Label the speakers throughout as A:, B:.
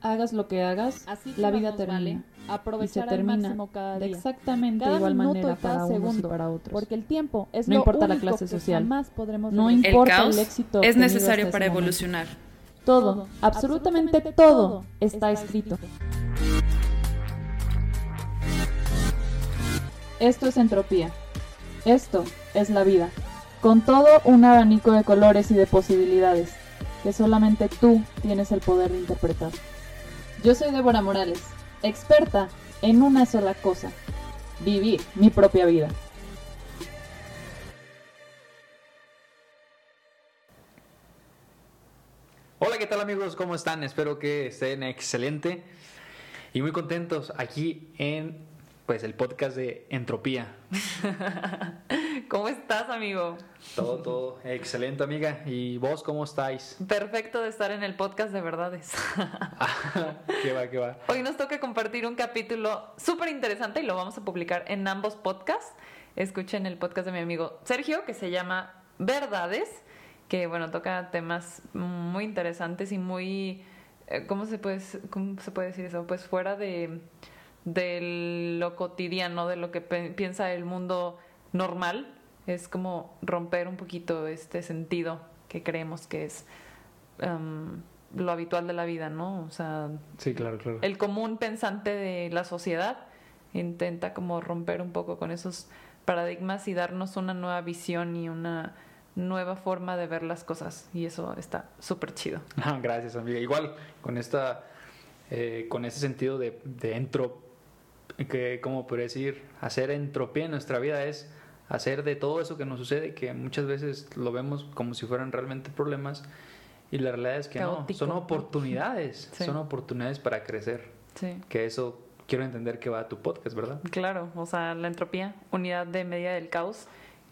A: Hagas lo que hagas,
B: Así que
A: la vida termina.
B: vale
A: y se
B: aprovechar al
A: termina
B: máximo cada
A: de exactamente
B: Cada
A: igual
B: minuto
A: manera
B: y cada
A: para unos y
B: segundo,
A: para otros.
B: Porque el tiempo es
A: No
B: lo
A: importa la
B: único
A: clase
B: que
A: social.
B: jamás podremos
A: No.
C: El
A: importa
C: caos
A: el éxito
C: es necesario para evolucionar.
A: Todo, absolutamente todo está escrito. Esto es entropía. Esto es la vida. Con todo un abanico de colores y de posibilidades que solamente tú tienes el poder de interpretar. Yo soy Débora Morales, experta en una sola cosa, vivir mi propia vida.
D: Hola, ¿qué tal amigos? ¿Cómo están? Espero que estén excelente y muy contentos aquí en pues el podcast de Entropía.
C: ¿Cómo estás, amigo?
D: Todo, todo excelente, amiga. ¿Y vos cómo estáis?
C: Perfecto de estar en el podcast de verdades.
D: ¿Qué va, qué va?
C: Hoy nos toca compartir un capítulo súper interesante y lo vamos a publicar en ambos podcasts. Escuchen el podcast de mi amigo Sergio que se llama Verdades, que bueno, toca temas muy interesantes y muy... eh, ¿Cómo se puede, cómo se puede decir eso? Pues fuera de, de lo cotidiano, de lo que piensa el mundo normal. Es como romper un poquito este sentido que creemos que es em, lo habitual de la vida, ¿no? O sea,
D: Sí, claro, claro.
C: el común pensante de la sociedad intenta como romper un poco con esos paradigmas y darnos una nueva visión y una nueva forma de ver las cosas y eso está súper chido.
D: Ah, Gracias, amiga. Igual con esta, eh, con ese sentido de, de entro, que como podría decir, hacer entropía en nuestra vida es hacer de todo eso que nos sucede, que muchas veces lo vemos como si fueran realmente problemas y la realidad es que
C: Caótico,
D: no, son oportunidades,
C: Sí.
D: son oportunidades para crecer,
C: Sí.
D: que eso quiero entender que va a tu podcast, ¿verdad?
C: Claro, o sea, la entropía, unidad de medida del caos,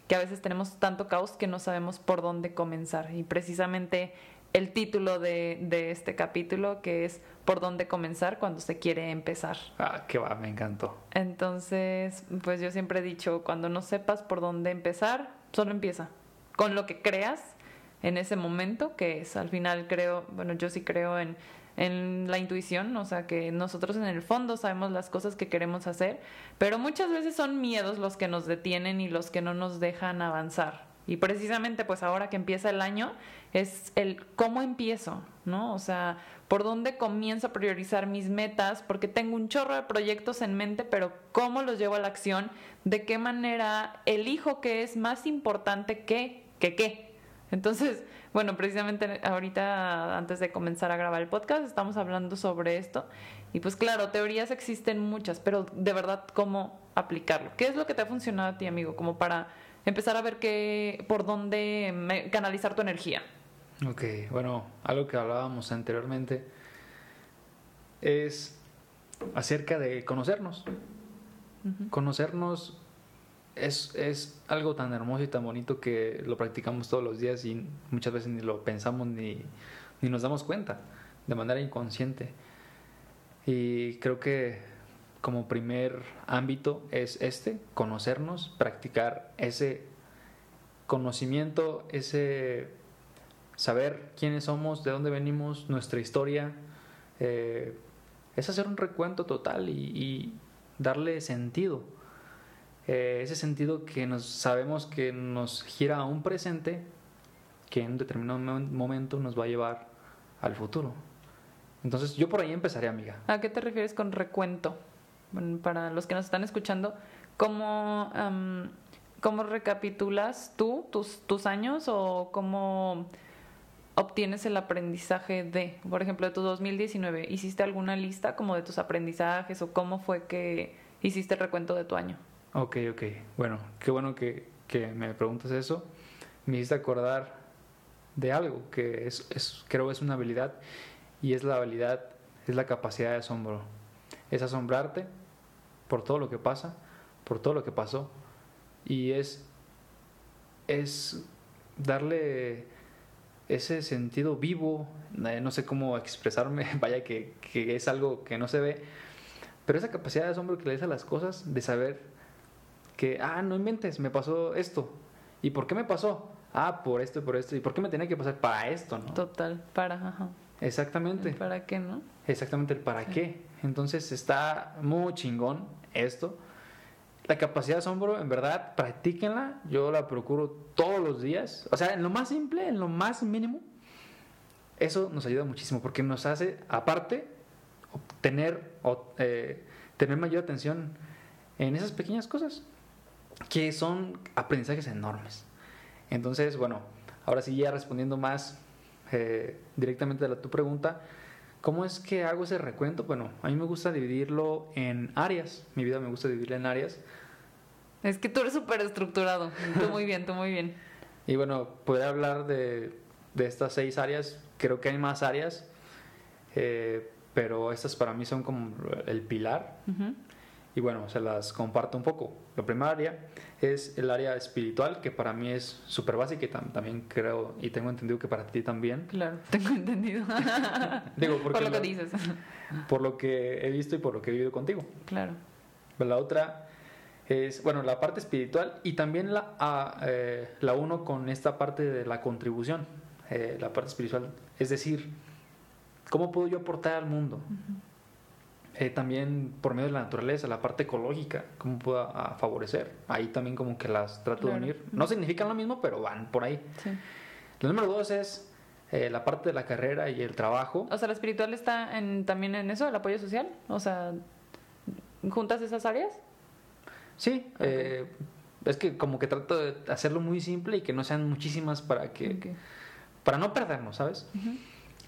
C: que a veces tenemos tanto caos que no sabemos por dónde comenzar. Y precisamente el título de, de este capítulo, que es por dónde comenzar cuando se quiere empezar.
D: Ah, que va, me encantó.
C: Entonces, pues yo siempre he dicho, cuando no sepas por dónde empezar, solo empieza con lo que creas en ese momento, que es al final creo, bueno, yo sí creo en, en la intuición, o sea, que nosotros en el fondo sabemos las cosas que queremos hacer, pero muchas veces son miedos los que nos detienen y los que no nos dejan avanzar. Y precisamente pues ahora que empieza el año es el cómo empiezo, ¿no? O sea, por dónde comienzo a priorizar mis metas, porque tengo un chorro de proyectos en mente, pero cómo los llevo a la acción, de qué manera elijo que es más importante que que qué. Entonces, bueno, precisamente ahorita antes de comenzar a grabar el podcast estamos hablando sobre esto y pues claro, teorías existen muchas, pero de verdad cómo aplicarlo. ¿Qué es lo que te ha funcionado a ti, amigo, como para empezar a ver qué por dónde canalizar tu energía?
D: Ok, bueno, algo que hablábamos anteriormente es acerca de conocernos. Conocernos es, es algo tan hermoso y tan bonito que lo practicamos todos los días y muchas veces ni lo pensamos ni, ni nos damos cuenta de manera inconsciente. Y creo que como primer ámbito es este, conocernos, practicar ese conocimiento, ese saber quiénes somos, de dónde venimos, nuestra historia, eh, es hacer un recuento total y, darle sentido. Eh, ese sentido que nos sabemos que nos gira a un presente que en determinado mo- momento nos va a llevar al futuro. Entonces yo por ahí empezaré, amiga.
C: ¿A qué te refieres con recuento? Para los que nos están escuchando, ¿cómo, cómo recapitulas tú tus, tus años o cómo obtienes el aprendizaje de, por ejemplo, de tu 2019? ¿Hiciste alguna lista como de tus aprendizajes o cómo fue que hiciste el recuento de tu año?
D: Ok, ok. Bueno, qué bueno que, que me preguntas eso. Me hiciste acordar de algo que es, es, creo es una habilidad y es la habilidad, es la capacidad de asombro. Es asombrarte por todo lo que pasa, por todo lo que pasó y es, es darle ese sentido vivo, no sé cómo expresarme, vaya que, que es algo que no se ve, pero esa capacidad de asombro que le des a las cosas, de saber que, ah, no inventes, me pasó esto. ¿Y por qué me pasó? Ah, por esto y por esto. ¿Y por qué me tenía que pasar para esto, no?
C: Total, para, ajá.
D: Exactamente.
C: ¿Para qué, no?
D: Exactamente el para qué. Entonces está muy chingón esto. La capacidad de asombro, en verdad, practíquenla. Yo la procuro todos los días. O sea, en lo más simple, en lo más mínimo. Eso nos ayuda muchísimo porque nos hace, aparte, tener, eh, tener mayor atención en esas pequeñas cosas que son aprendizajes enormes. Entonces, bueno, ahora sí ya respondiendo más eh, directamente a tu pregunta, ¿cómo es que hago ese recuento? Bueno, a mí me gusta dividirlo en áreas, mi vida me gusta dividirla en áreas.
C: Es que tú eres súper estructurado, tú muy bien, tú muy bien.
D: Y bueno, podría hablar de, de estas seis áreas, creo que hay más áreas, eh, pero estas para mí son como el pilar. Y bueno, se las comparto un poco. La primera área es el área espiritual, que para mí es súper básica y también creo y tengo entendido que para ti también.
C: Claro, tengo entendido.
D: Digo,
C: por lo que dices.
D: Por lo que he visto y por lo que he vivido contigo.
C: Claro.
D: La otra es, bueno, la parte espiritual y también la, ah, eh, la uno con esta parte de la contribución, eh, la parte espiritual. Es decir, ¿cómo puedo yo aportar al mundo? Eh, también por medio de la naturaleza, la parte ecológica, cómo puedo favorecer. Ahí también como que las trato de unir. No significan lo mismo, pero van por ahí. Sí. El número dos es eh, la parte de la carrera y el trabajo.
C: O sea, la espiritual está en, también en eso, el apoyo social. O sea, ¿juntas esas áreas?
D: Sí, eh, es que como que trato de hacerlo muy simple y que no sean muchísimas para que... Para no perdernos, ¿sabes?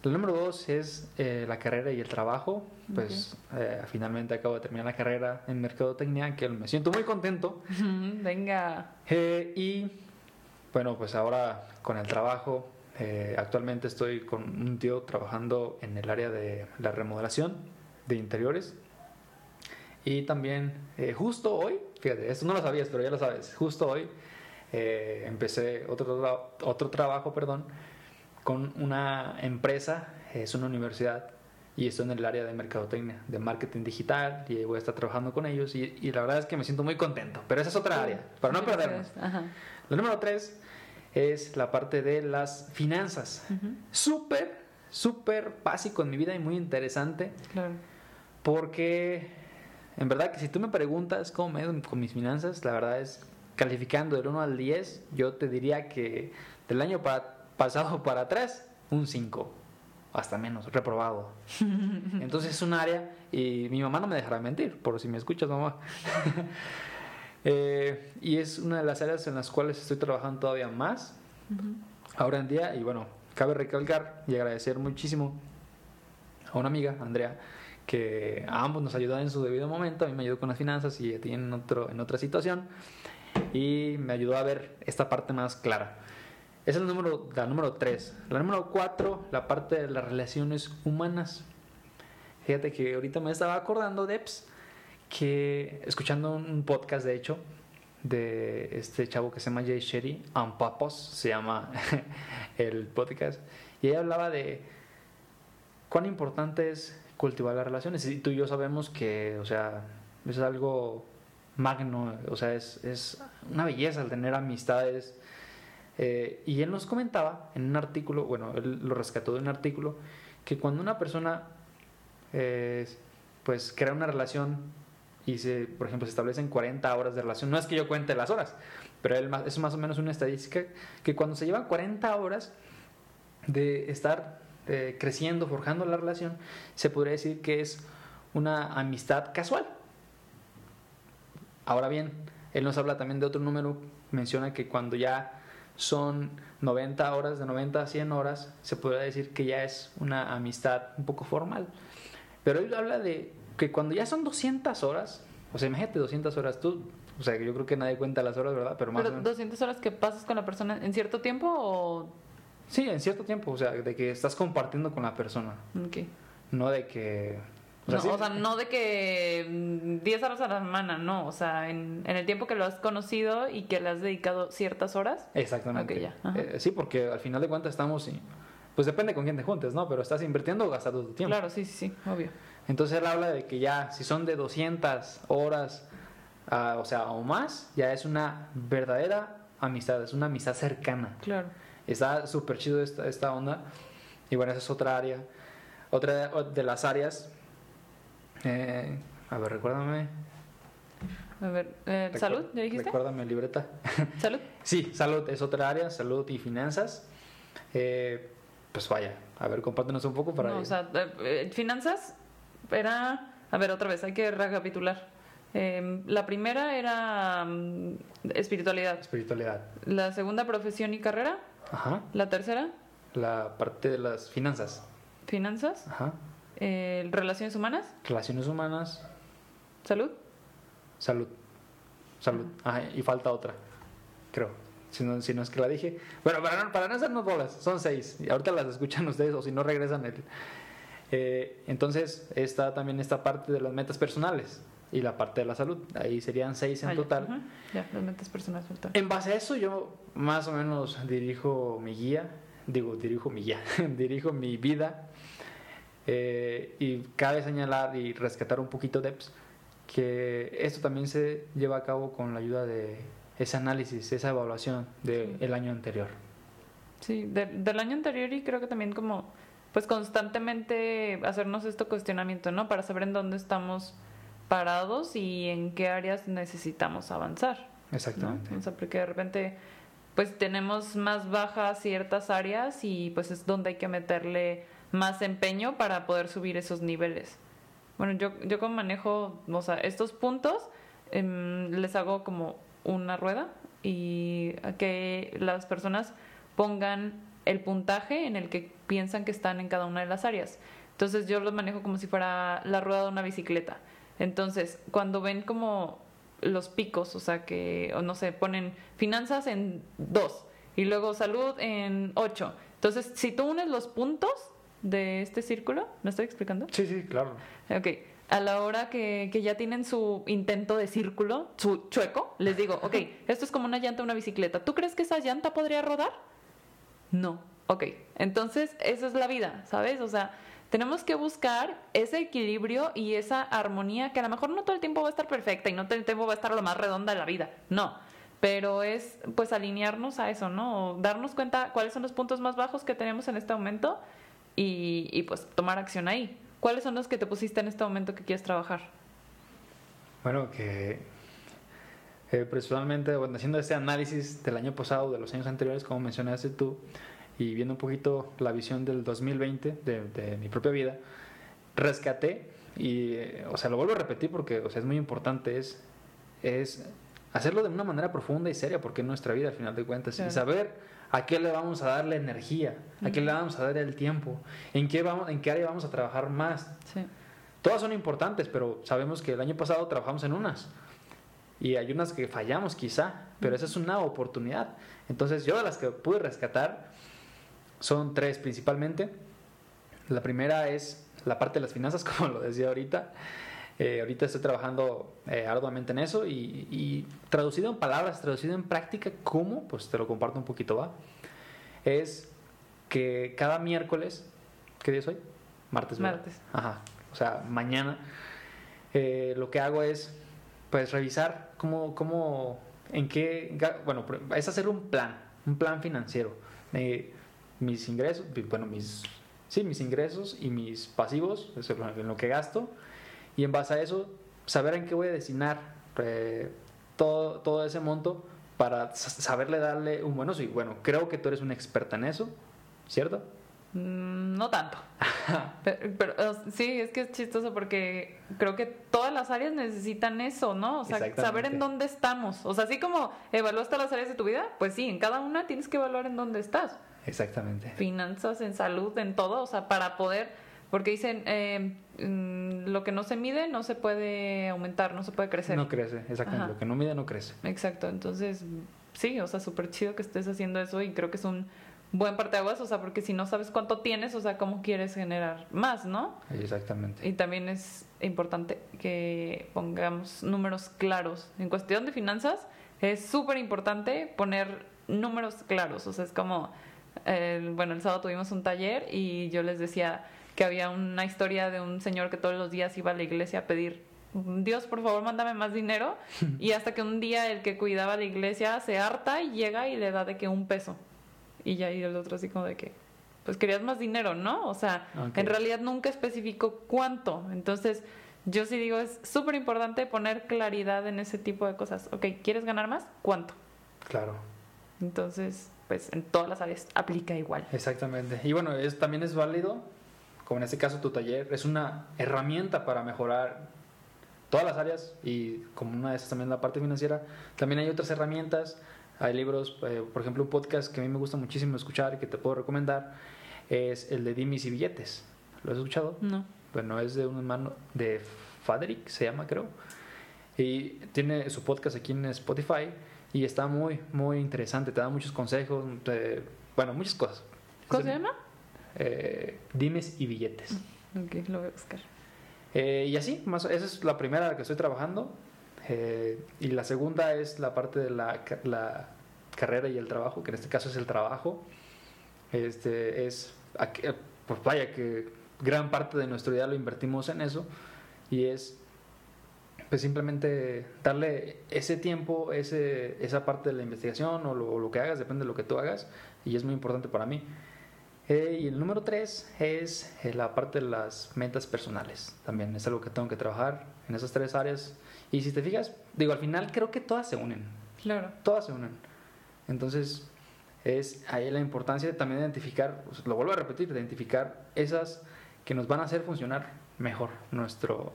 D: El número dos es eh, la carrera y el trabajo. Pues eh, finalmente acabo de terminar la carrera en Mercadotecnia, que me siento muy contento.
C: Venga.
D: Eh, y bueno, pues ahora con el trabajo, actualmente estoy con un tío trabajando en el área de la remodelación de interiores. Y también justo hoy, fíjate, esto no lo sabías, pero ya lo sabes, justo hoy empecé otro, otro trabajo, perdón con una empresa, es una universidad, y estoy en el área de mercadotecnia, de marketing digital, y voy a estar trabajando con ellos, y, la verdad es que me siento muy contento, pero esa es otra área, para no perdernos. La número tres es la parte de las finanzas. Súper, súper básico en mi vida y muy interesante.
C: Claro.
D: Porque en verdad que si tú me preguntas cómo me he con mis finanzas, la verdad es calificando del 1 al 10, yo te diría que del año para pasado para atrás, un 5, hasta menos, reprobado. Entonces es un área, y mi mamá no me dejará mentir, por si me escuchas, mamá. Eh, y es una de las áreas en las cuales estoy trabajando todavía más, ahora en día, y bueno, cabe recalcar y agradecer muchísimo a una amiga, Andrea, que a ambos nos ayudó en su debido momento, a mí me ayudó con las finanzas y a ti en, otro, en otra situación, y me ayudó a ver esta parte más clara. Esa es el número, la número 3. La número 4, la parte de las relaciones humanas. Fíjate que ahorita me estaba acordando, Deps, que escuchando un podcast, de hecho, de este chavo que se llama Jay Sherry, On Purpose, se llama el podcast, y ella hablaba de cuán importante es cultivar las relaciones. Y tú y yo sabemos que, o sea, es algo magno, o sea, es, es una belleza el tener amistades eh, y él nos comentaba en un artículo, bueno, él lo rescató de un artículo, que cuando una persona eh, pues crea una relación y se, por ejemplo, se establecen 40 horas de relación, no es que yo cuente las horas, pero él, es más o menos una estadística que cuando se llevan 40 horas de estar eh, creciendo, forjando la relación, se podría decir que es una amistad casual. Ahora bien, él nos habla también de otro número, menciona que cuando ya son 90 horas, de 90 a 100 horas, se podría decir que ya es una amistad un poco formal. Pero él habla de que cuando ya son 200 horas, o sea, imagínate 200 horas tú, o sea, yo creo que nadie cuenta las horas, ¿verdad?
C: Pero más 200 horas que pasas con la persona en cierto tiempo o
D: Sí, en cierto tiempo, o sea, de que estás compartiendo con la persona.
C: Ok.
D: No de que
C: o sea, no, de que 10 mm, horas a la semana, no. O sea, en, el tiempo que lo has conocido y que le has dedicado ciertas horas.
D: Exactamente. Eh, sí, porque al final de cuentas estamos. Pues depende con quién te juntes, ¿no? Pero estás invirtiendo o gastando tu tiempo.
C: Claro, sí, sí, sí, obvio.
D: Entonces él habla de que ya, si son de 200 horas, ah, o sea, o más, ya es una verdadera amistad, es una amistad cercana.
C: Claro.
D: Está súper chido esta, esta onda. Y bueno, esa es otra área Otra de las áreas, eh, a ver, recuérdame.
C: A ver, eh, ¿salud? ¿Ya dijiste?
D: Recuérdame, libreta.
C: ¿Salud?
D: Sí, salud es otra área, salud y finanzas. Eh, pues vaya, a ver, compártenos un poco para...
C: No, o sea, eh, eh, finanzas era... A ver, otra vez, hay que recapitular. Eh, la primera era mm, espiritualidad.
D: Espiritualidad.
C: La segunda, profesión y carrera.
D: Ajá.
C: La tercera,
D: La parte de las finanzas.
C: finanzas.
D: Ajá.
C: Eh, relaciones humanas.
D: Relaciones humanas,
C: Salud.
D: salud. Salud. Ajá, y falta otra, creo. Si no, si no es que la dije. Bueno, para no, para no hacernos bolas, son seis. Y ahorita las escuchan ustedes o si no regresan el... Eh, entonces está también esta parte de las metas personales y la parte de la salud. Ahí serían seis en
C: Ah, ya.
D: total.
C: Ya, las metas personales faltan.
D: En base a eso yo más o menos dirijo mi guía, digo, dirijo mi guía, dirijo mi vida eh, y cabe señalar y rescatar un poquito de pues, que esto también se lleva a cabo con la ayuda de ese análisis, esa evaluación del
C: Sí.
D: año anterior.
C: Sí, de- del año anterior y creo que también como, pues constantemente hacernos este cuestionamiento, ¿no? Para saber en dónde estamos parados y en qué áreas necesitamos avanzar. ¿no?
D: Exactamente.
C: O sea, porque de repente, pues tenemos más bajas ciertas áreas y pues es donde hay que meterle más empeño para poder subir esos niveles. Bueno, yo, yo como manejo, o sea, estos puntos, em, les hago como una rueda y que las personas pongan el puntaje en el que piensan que están en cada una de las áreas. Entonces yo los manejo como si fuera la rueda de una bicicleta. Entonces, cuando ven como los picos, o sea que, o no sé, ponen finanzas en dos y luego salud en ocho. Entonces, si tú unes los puntos de este círculo, ¿me estoy explicando?
D: Sí, sí, claro.
C: Ok, a la hora que, que ya tienen su intento de círculo, su chueco, les digo, ok, esto es como una llanta de una bicicleta. ¿Tú crees que esa llanta podría rodar? No. Ok, entonces esa es la vida, ¿sabes? O sea, tenemos que buscar ese equilibrio y esa armonía que a lo mejor no todo el tiempo va a estar perfecta y no todo el tiempo va a estar lo más redonda de la vida. No. Pero es pues alinearnos a eso, ¿no? O darnos cuenta cuáles son los puntos más bajos que tenemos en este momento y, y pues tomar acción ahí. ¿Cuáles son los que te pusiste en este momento que quieres trabajar?
D: Bueno, que eh, personalmente, bueno, haciendo este análisis del año pasado, de los años anteriores, como mencionaste tú, y viendo un poquito la visión del 2020 de, de mi propia vida, rescaté, y, eh, o sea, lo vuelvo a repetir porque o sea, es muy importante, es, es hacerlo de una manera profunda y seria, porque es nuestra vida al final de cuentas,
C: Claro.
D: y saber a qué le vamos a dar la energía, a qué le vamos a dar el tiempo, en qué, vamos, en qué área vamos a trabajar más,
C: Sí.
D: Todas son importantes, pero sabemos que el año pasado trabajamos en unas. Y hay unas que fallamos quizá, pero esa es una oportunidad. Entonces yo de las que pude rescatar son tres principalmente. La primera es la parte de las finanzas, como lo decía ahorita. Eh, ahorita estoy trabajando eh, arduamente en eso y, y traducido en palabras, traducido en práctica, ¿cómo? Pues te lo comparto un poquito, ¿va? Es que cada miércoles, ¿qué día es hoy? Martes, ¿verdad?
C: Martes.
D: Ajá, o sea, mañana eh, lo que hago es pues revisar cómo, cómo, en qué, bueno, es hacer un plan, un plan financiero. mis ingresos, bueno, mis, sí, mis ingresos y mis pasivos, eso en lo que gasto, y en base a eso, saber en qué voy a destinar eh, todo, todo ese monto para sa- saberle darle un buen uso. Y bueno, creo que tú eres una experta en eso, ¿cierto?
C: Mm, No tanto. pero, pero, sí, es que es chistoso porque creo que todas las áreas necesitan eso, ¿no? O sea, saber en dónde estamos. O sea, así como evaluaste las áreas de tu vida, pues sí, en cada una tienes que evaluar en dónde estás.
D: Exactamente.
C: Finanzas, en salud, en todo, o sea, para poder, porque dicen, eh, mm, lo que no se mide no se puede aumentar, no se puede crecer.
D: No crece, exactamente.
C: Ajá.
D: Lo que no mide no crece.
C: Exacto, entonces sí, o sea, súper chido que estés haciendo eso y creo que es un buen parteaguas, o sea, porque si no sabes cuánto tienes, o sea, cómo quieres generar más, ¿no?
D: Exactamente.
C: Y también es importante que pongamos números claros. En cuestión de finanzas, es súper importante poner números claros, o sea, es como, el- bueno, el sábado tuvimos un taller y yo les decía que había una historia de un señor que todos los días iba a la iglesia a pedir Dios, por favor, mándame más dinero. Y hasta que un día el que cuidaba la iglesia se harta y llega y le da de que un peso. Y ya y el otro así como de que, pues querías más dinero, ¿no? O sea, en realidad nunca especificó cuánto. Entonces, yo sí digo, es súper importante poner claridad en ese tipo de cosas. Ok, ¿quieres ganar más? ¿Cuánto?
D: Claro,
C: Entonces, pues en todas las áreas aplica igual.
D: exactamente. Y bueno, es, también es válido, como en este caso tu taller, es una herramienta para mejorar todas las áreas y como una de esas también la parte financiera. También hay otras herramientas, hay libros, eh, por ejemplo, un podcast que a mí me gusta muchísimo escuchar y que te puedo recomendar es el de Dimis y Billetes. ¿Lo has escuchado?
C: No.
D: Bueno, es de un hermano de Faderick, se llama, creo. Y tiene su podcast aquí en Spotify y está muy, muy interesante. Te da muchos consejos, te- bueno, muchas cosas.
C: ¿Cómo se llama?
D: Eh, dimes y billetes.
C: Ok, lo voy a buscar.
D: Eh, y así, más, esa es la primera que estoy trabajando. Eh, y la segunda es la parte de la, ca- la carrera y el trabajo, que en este caso es el trabajo. Este es, pues vaya que gran parte de nuestro día lo invertimos en eso. Y es, pues simplemente darle ese tiempo, ese, esa parte de la investigación o lo, o lo que hagas, depende de lo que tú hagas. Y es muy importante para mí. Eh, y el número tres es eh, la parte de las metas personales. También es algo que tengo que trabajar en esas tres áreas. Y si te fijas, digo, al final creo que todas se unen.
C: Claro.
D: Todas se unen. Entonces, es ahí la importancia de también identificar, pues, lo vuelvo a repetir, de identificar esas que nos van a hacer funcionar mejor nuestro,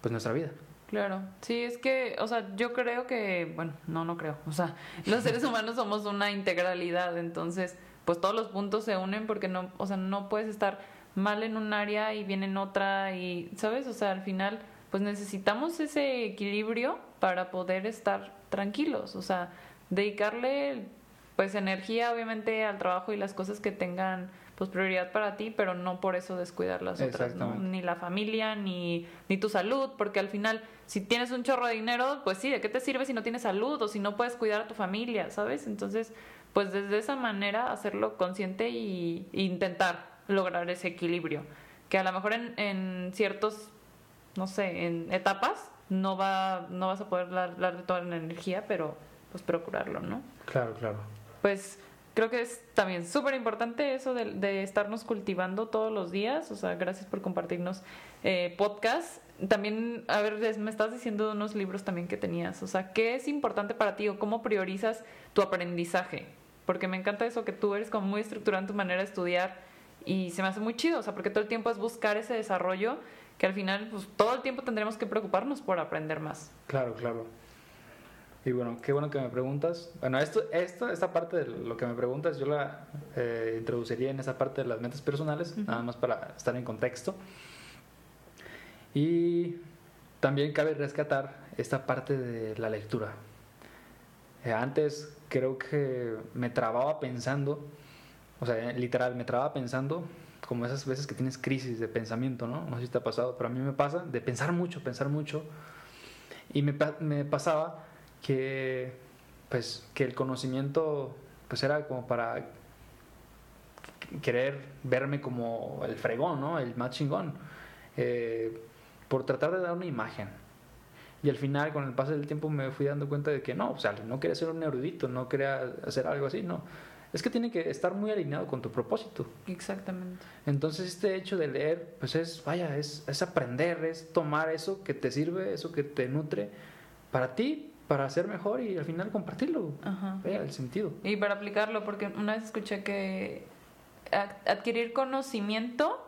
D: pues nuestra vida.
C: Claro, sí, es que, o sea, yo creo que, bueno, no, no creo, o sea, los seres humanos somos una integralidad, entonces, pues todos los puntos se unen porque no, o sea, no puedes estar mal en un área y bien en otra y, ¿sabes? O sea, al final, pues necesitamos ese equilibrio para poder estar tranquilos, o sea, dedicarle, pues, energía, obviamente, al trabajo y las cosas que tengan, pues, prioridad para ti, pero no por eso descuidar las otras, ¿no? Ni la familia, ni, ni tu salud, porque al final, si tienes un chorro de dinero, pues sí, ¿de qué te sirve si no tienes salud o si no puedes cuidar a tu familia, ¿sabes? Entonces, pues desde esa manera hacerlo consciente y, e intentar lograr ese equilibrio, que a lo mejor en, en ciertos, no sé, en etapas no va no vas a poder dar- darle toda la energía, pero pues procurarlo, ¿no?
D: Claro, claro.
C: Pues creo que es también súper importante eso de, de estarnos cultivando todos los días. O sea, gracias por compartirnos eh, podcast. También, a ver, me estás diciendo de unos libros también que tenías. O sea, ¿qué es importante para ti o cómo priorizas tu aprendizaje? Porque me encanta eso que tú eres como muy estructurado en tu manera de estudiar y se me hace muy chido. O sea, porque todo el tiempo es buscar ese desarrollo que al final, pues todo el tiempo tendremos que preocuparnos por aprender más.
D: Claro, claro. Y bueno, qué bueno que me preguntas. Bueno, esto, esto, esta parte de lo que me preguntas, yo la eh, introduciría en esa parte de las metas personales,
C: Ujú.
D: nada más para estar en contexto. Y también cabe rescatar esta parte de la lectura. Eh, antes creo que me trababa pensando, o sea, literal, me trababa pensando como esas veces que tienes crisis de pensamiento, ¿no? No sé si te ha pasado, pero a mí me pasa de pensar mucho, pensar mucho. Y me pasaba que, pues, que el conocimiento pues era como para querer verme como el fregón, ¿no? El más chingón. Eh, por tratar de dar una imagen. Y al final, con el paso del tiempo, me fui dando cuenta de que no, o sea, no quería ser un erudito, no quería hacer algo así, no. Es que tiene que estar muy alineado con tu propósito.
C: Exactamente.
D: Entonces este hecho de leer, pues es, vaya, es, es aprender, es tomar eso que te sirve, eso que te nutre para ti, para ser mejor y al final compartirlo.
C: Ajá.
D: Vaya, el sentido.
C: Y para aplicarlo, porque una vez escuché que ad- adquirir conocimiento,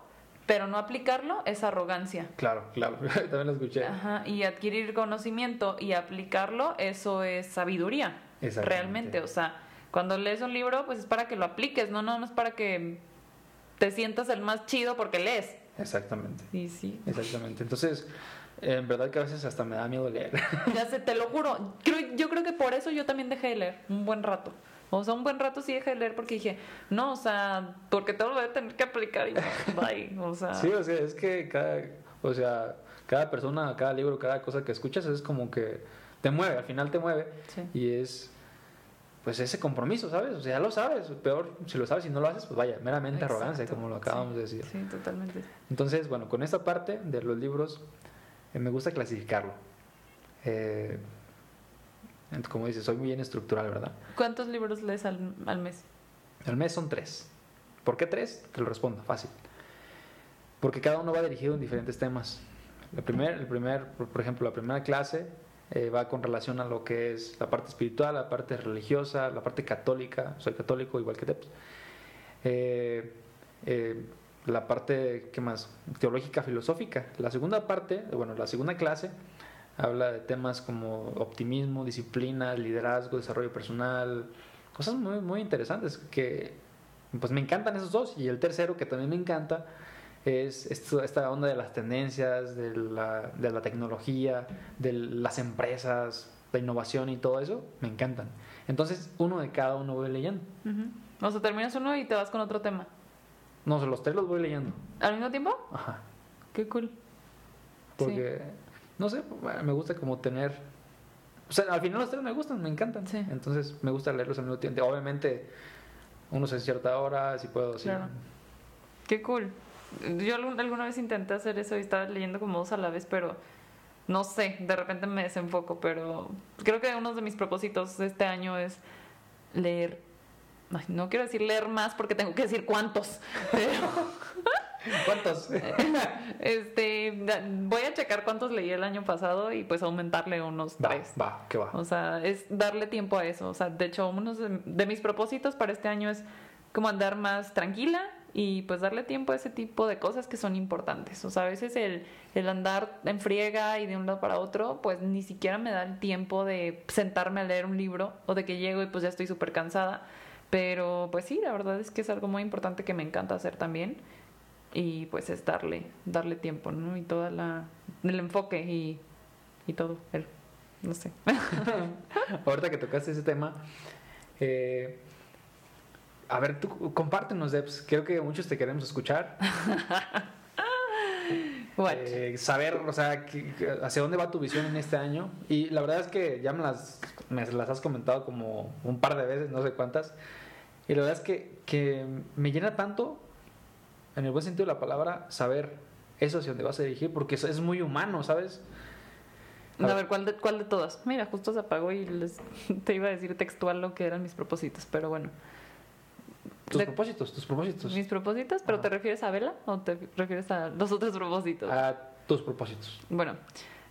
C: pero no aplicarlo, es arrogancia.
D: Claro, claro, también lo escuché.
C: Ajá. Y adquirir conocimiento y aplicarlo, eso es sabiduría.
D: Exactamente.
C: Realmente, o sea, cuando lees un libro, pues es para que lo apliques, no no, no es para que te sientas el más chido porque lees.
D: Exactamente,
C: Sí, sí.
D: exactamente. Entonces, en verdad que a veces hasta me da miedo leer.
C: Ya sé, te lo juro. Creo, yo creo que por eso yo también dejé de leer un buen rato. O sea, un buen rato sí dejé de leer porque dije, no, o sea, porque todo lo voy a tener que aplicar y bye. O sea,
D: Sí, o sea, es que cada, o sea, cada persona, cada libro, cada cosa que escuchas es como que te mueve, al final te mueve
C: sí.
D: y es pues ese compromiso, ¿sabes? O sea, ya lo sabes, peor si lo sabes y no lo haces, pues vaya, meramente
C: Exacto,
D: arrogancia, como lo acabamos
C: sí,
D: de decir.
C: Sí, totalmente.
D: Entonces, bueno, con esta parte de los libros eh, me gusta clasificarlo. Eh, como dices, soy muy bien estructural, ¿verdad?
C: ¿Cuántos libros lees al, al mes?
D: El mes son tres. ¿Por qué tres? Te lo respondo, fácil. Porque cada uno va dirigido en diferentes temas. El primer, el primer por ejemplo, la primera clase eh, va con relación a lo que es la parte espiritual, la parte religiosa, la parte católica. Soy católico igual que Teps. Eh, eh, la parte, ¿qué más? Teológica, filosófica. La segunda parte, bueno, la segunda clase habla de temas como optimismo, disciplina, liderazgo, desarrollo personal, cosas muy, muy interesantes que pues me encantan esos dos. Y el tercero, que también me encanta, es esto, esta onda de las tendencias, de la, de la tecnología, de las empresas, la innovación y todo eso, me encantan. Entonces, uno de cada uno voy leyendo.
C: O sea, terminas uno y te vas con otro tema.
D: No, los tres los voy leyendo.
C: ¿Al mismo tiempo?
D: Ajá.
C: Qué cool.
D: Porque, no sé, me gusta como tener... O sea, al final los tres me gustan, me encantan.
C: Sí.
D: Entonces, me gusta leerlos al mismo tiempo. Obviamente, unos en cierta hora, si puedo, sí.
C: Claro. Qué cool. Yo alguna vez intenté hacer eso y estaba leyendo como dos a la vez, pero no sé, de repente me desenfoco, pero creo que uno de mis propósitos este año es leer. Ay, no quiero decir leer más porque tengo que decir cuántos, pero
D: ¿Cuántos?
C: este, voy a checar cuántos leí el año pasado y pues aumentarle unos
D: va,
C: tres.
D: va, que va.
C: O sea, es darle tiempo a eso. O sea, de hecho, uno de, de mis propósitos para este año es como andar más tranquila y pues darle tiempo a ese tipo de cosas que son importantes. O sea, a veces el, el andar en friega y de un lado para otro, pues ni siquiera me da el tiempo de sentarme a leer un libro o de que llego y pues ya estoy súper cansada. Pero pues sí, la verdad es que es algo muy importante que me encanta hacer también. Y pues es darle, darle tiempo, ¿no? Y toda la, el enfoque y, y todo, el, no sé.
D: Ahorita que tocaste ese tema, eh, a ver, tú compártenos, Debs. Creo que muchos te queremos escuchar. Eh, saber, o sea, hacia dónde va tu visión en este año. Y la verdad es que ya me las, me las has comentado como un par de veces, no sé cuántas. Y la verdad es que, que me llena tanto, en el buen sentido de la palabra, saber eso hacia dónde vas a dirigir, porque es, es muy humano, ¿sabes?
C: A ver, ¿cuál de, ¿cuál de todas? Mira, justo se apagó y les, te iba a decir textual lo que eran mis propósitos, pero bueno.
D: Tus
C: De-
D: propósitos, tus propósitos.
C: Mis propósitos, ¿pero te refieres a Vela o te refieres a los otros propósitos?
D: A tus propósitos.
C: Bueno,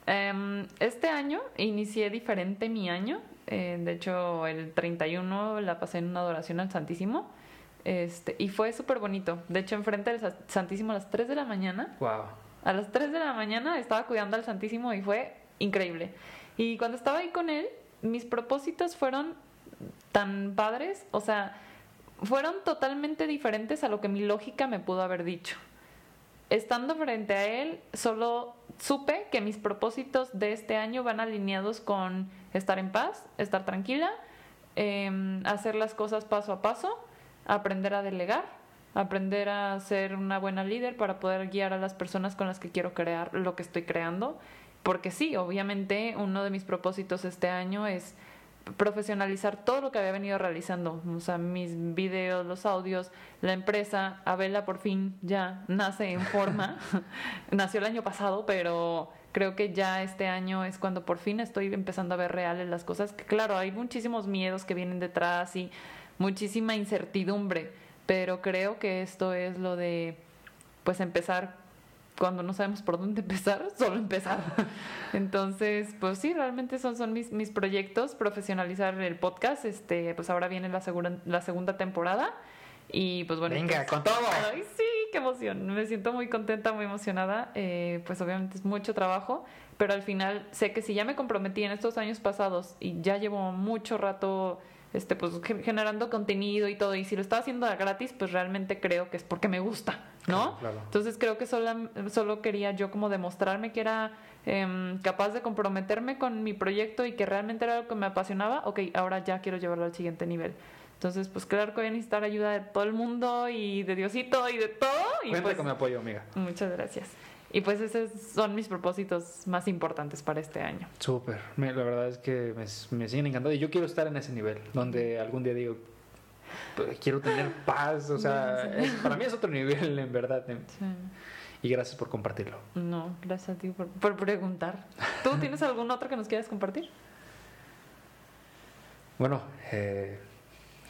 C: em, este año inicié diferente mi año. eh, de hecho, el 31 la pasé en una adoración al Santísimo. Este, y fue súper bonito. De hecho, enfrente del Sa- Santísimo a las 3 de la mañana
D: Wow.
C: A las 3 de la mañana estaba cuidando al Santísimo y fue increíble. Y cuando estaba ahí con él, mis propósitos fueron tan padres, o sea, fueron totalmente diferentes a lo que mi lógica me pudo haber dicho. Estando frente a él, solo supe que mis propósitos de este año van alineados con estar en paz, estar tranquila, em, hacer las cosas paso a paso, aprender a delegar, aprender a ser una buena líder para poder guiar a las personas con las que quiero crear lo que estoy creando. Porque sí, obviamente uno de mis propósitos este año es profesionalizar todo lo que había venido realizando, o sea, mis videos, los audios, la empresa, Abela por fin ya nace en forma, nació el año pasado, pero creo que ya este año es cuando por fin estoy empezando a ver reales las cosas, que claro, hay muchísimos miedos que vienen detrás y muchísima incertidumbre, pero creo que esto es lo de, pues empezar cuando no sabemos por dónde empezar, solo empezar. Entonces, pues sí, realmente esos son mis, mis proyectos, profesionalizar el podcast, este, pues ahora viene la segunda, la segunda temporada y pues bueno.
D: Venga,
C: pues-
D: con todo.
C: Ay, sí, qué emoción. Me siento muy contenta, muy emocionada. Eh, pues obviamente es mucho trabajo, pero al final sé que si ya me comprometí en estos años pasados y ya llevo mucho rato este, pues, ge- generando contenido y todo, y si lo estaba haciendo gratis, pues realmente creo que es porque me gusta, ¿no?
D: Claro, claro.
C: Entonces creo que solo, solo quería yo como demostrarme que era em, capaz de comprometerme con mi proyecto y que realmente era lo que me apasionaba. Ok, ahora ya quiero llevarlo al siguiente nivel. Entonces, pues claro que voy a necesitar ayuda de todo el mundo y de Diosito y de todo. Y
D: Cuenta
C: pues,
D: con mi apoyo, amiga.
C: Muchas gracias. Y pues esos son mis propósitos más importantes para este año.
D: Súper. La verdad es que me, me siguen encantando y yo quiero estar en ese nivel donde algún día digo, "Pues, quiero tener paz. O sea,
C: Sí.
D: es- para mí es otro nivel, en verdad.
C: Sí.
D: Y gracias por compartirlo.
C: No, gracias a ti por, por preguntar. ¿Tú tienes algún otro que nos quieras compartir?
D: Bueno, eh,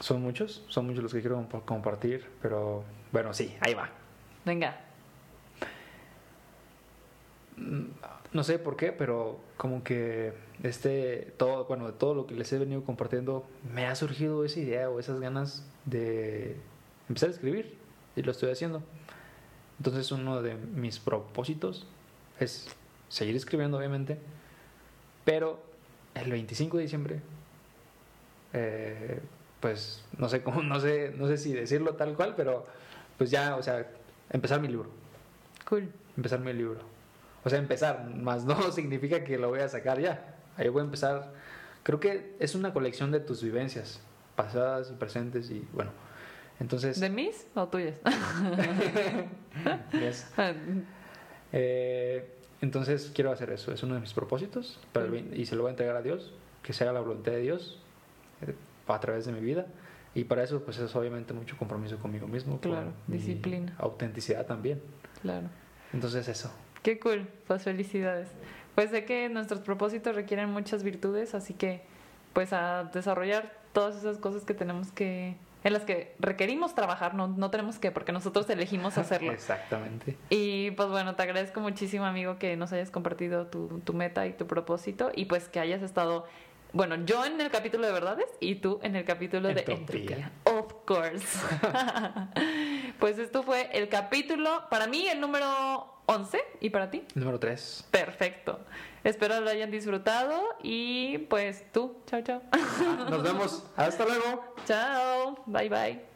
D: Son muchos, son muchos los que quiero comp- compartir, pero bueno, sí, ahí va.
C: Venga.
D: No sé por qué, pero como que este, todo, bueno, de todo lo que les he venido compartiendo, me ha surgido esa idea o esas ganas de empezar a escribir y lo estoy haciendo. Entonces uno de mis propósitos es seguir escribiendo, obviamente, pero el 25 de diciembre, eh, pues no sé cómo, no sé, no sé si decirlo tal cual, pero pues ya, o sea, empezar mi libro
C: Cool.
D: empezar mi libro. O sea, empezar, más no significa que lo voy a sacar ya. Ahí voy a empezar. Creo que es una colección de tus vivencias, pasadas y presentes y bueno. Entonces,
C: ¿De mis o tuyas?
D: yes. Eh, entonces quiero hacer eso. Es uno de mis propósitos para el y se lo voy a entregar a Dios, que se haga la voluntad de Dios eh, a través de mi vida. Y para eso, pues es obviamente mucho compromiso conmigo mismo. con
C: Claro,
D: mi
C: disciplina.
D: Autenticidad también.
C: claro.
D: Entonces eso.
C: Qué cool, pues felicidades. Pues sé que nuestros propósitos requieren muchas virtudes, así que pues a desarrollar todas esas cosas que tenemos que, en las que requerimos trabajar, no, no tenemos que, porque nosotros elegimos hacerlo.
D: Exactamente.
C: Y pues bueno, te agradezco muchísimo amigo que nos hayas compartido tu, tu meta y tu propósito y pues que hayas estado, bueno, yo en el capítulo de verdades y tú en el capítulo de
D: Entropía.
C: entropía. Of course. pues esto fue el capítulo, para mí el número 11 y para ti.
D: Número 3.
C: Perfecto. Espero lo hayan disfrutado y pues tú, chao, chao.
D: Nos vemos. Hasta luego.
C: chao. Bye, bye.